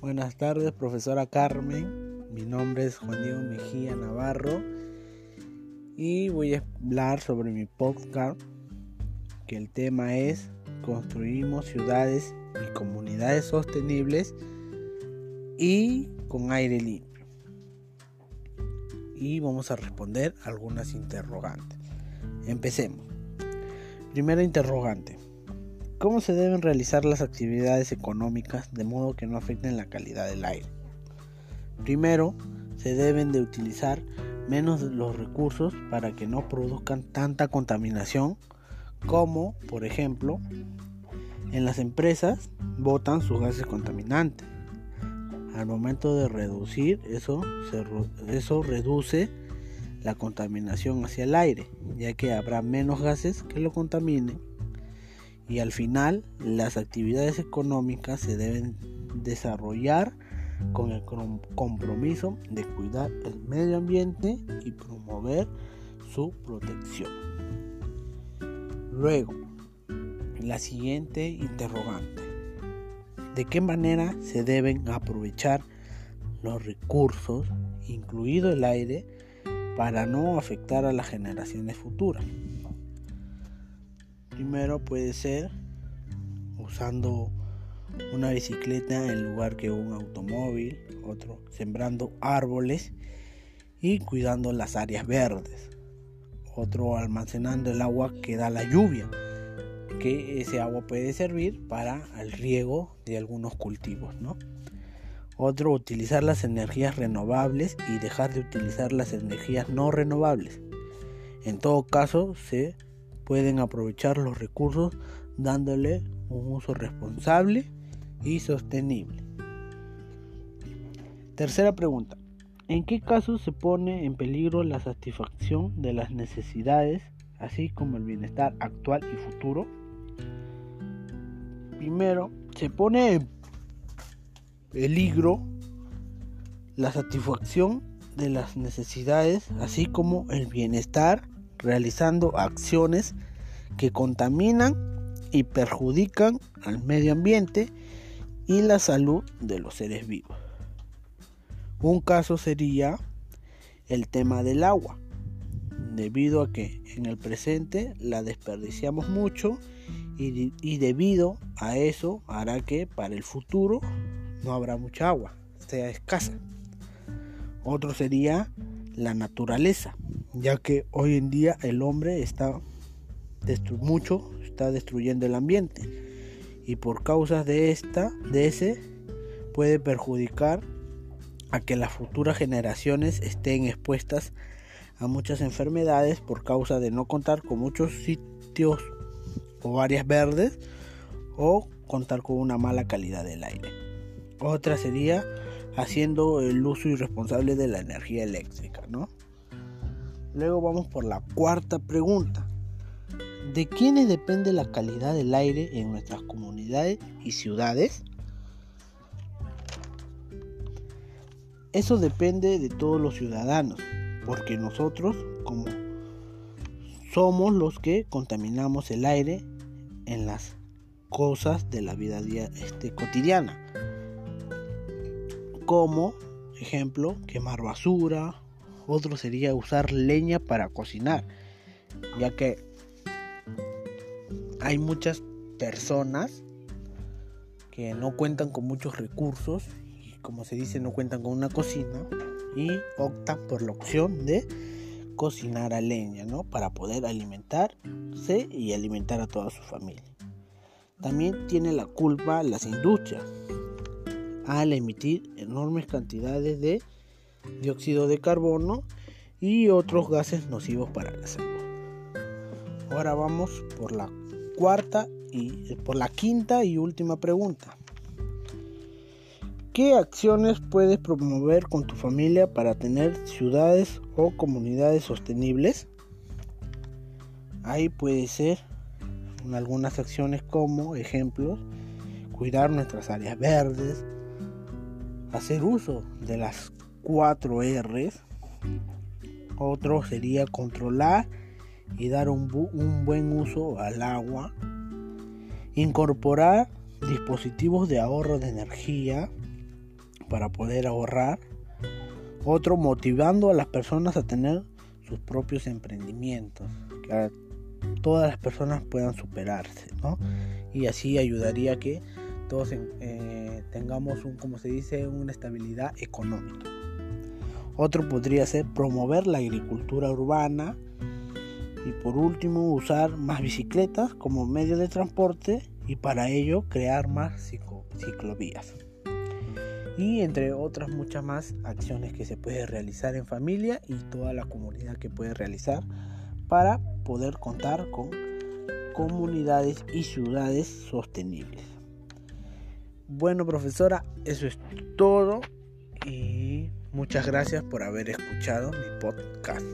Buenas tardes, profesora Carmen. Mi nombre es Juan Diego Mejía Navarro y voy a hablar sobre mi podcast que el tema es Construimos ciudades y comunidades sostenibles y con aire limpio. Y vamos a responder algunas interrogantes. Empecemos. Primera interrogante. ¿Cómo se deben realizar las actividades económicas de modo que no afecten la calidad del aire? Primero, se deben de utilizar menos los recursos para que no produzcan tanta contaminación como, por ejemplo, en las empresas botan sus gases contaminantes. Al momento de reducir eso, eso reduce la contaminación hacia el aire, ya que habrá menos gases que lo contaminen y al final las actividades económicas se deben desarrollar con el compromiso de cuidar el medio ambiente y promover su protección. Luego, la siguiente interrogante. ¿De qué manera se deben aprovechar los recursos, incluido el aire, para no afectar a las generaciones futuras? Primero puede ser usando una bicicleta en lugar que un automóvil, otro sembrando árboles y cuidando las áreas verdes, otro almacenando el agua que da la lluvia, que ese agua puede servir para el riego de algunos cultivos, ¿no? Otro, utilizar las energías renovables y dejar de utilizar las energías no renovables. En todo caso, se pueden aprovechar los recursos dándole un uso responsable y sostenible. Tercera pregunta. ¿En qué casos se pone en peligro la satisfacción de las necesidades, así como el bienestar actual y futuro? Primero, se pone en peligro la satisfacción de las necesidades, así como el bienestar realizando acciones que contaminan y perjudican al medio ambiente y la salud de los seres vivos. Un caso sería el tema del agua, debido a que en el presente la desperdiciamos mucho y, debido a eso hará que para el futuro no habrá mucha agua, sea escasa. Otro sería la naturaleza, ya que hoy en día el hombre está mucho está destruyendo el ambiente y por causa de esta de ese puede perjudicar a que las futuras generaciones estén expuestas a muchas enfermedades por causa de no contar con muchos sitios o áreas verdes o contar con una mala calidad del aire. Otra sería haciendo el uso irresponsable de la energía eléctrica, ¿no? Luego vamos por la cuarta pregunta. ¿De quiénes depende la calidad del aire en nuestras comunidades y ciudades? Eso depende de todos los ciudadanos, porque nosotros como somos los que contaminamos el aire en las cosas de la vida este, cotidiana. Como ejemplo, quemar basura, otro sería usar leña para cocinar, ya que hay muchas personas que no cuentan con muchos recursos y como se dice no cuentan con una cocina y optan por la opción de cocinar a leña, ¿no? Para poder alimentarse y alimentar a toda su familia. También tiene la culpa las industrias al emitir enormes cantidades de dióxido de carbono y otros gases nocivos para la salud. Ahora vamos por la cuarta y por la quinta y última pregunta. ¿Qué acciones puedes promover con tu familia para tener ciudades o comunidades sostenibles? Ahí puede ser algunas acciones como ejemplos, cuidar nuestras áreas verdes, hacer uso de las 4 R's. Otro sería controlar y dar un, buen uso al agua, incorporar dispositivos de ahorro de energía, para poder ahorrar. Otro, motivando a las personas a tener sus propios emprendimientos, que todas las personas puedan superarse, ¿no? Y así ayudaría a que todos eh, tengamos un, como se dice, una estabilidad económica. Otro podría ser promover la agricultura urbana y por último usar más bicicletas como medio de transporte y para ello crear más ciclovías. Y entre otras muchas más acciones que se puede realizar en familia y toda la comunidad que puede realizar para poder contar con comunidades y ciudades sostenibles. Bueno, profesora, eso es todo y muchas gracias por haber escuchado mi podcast.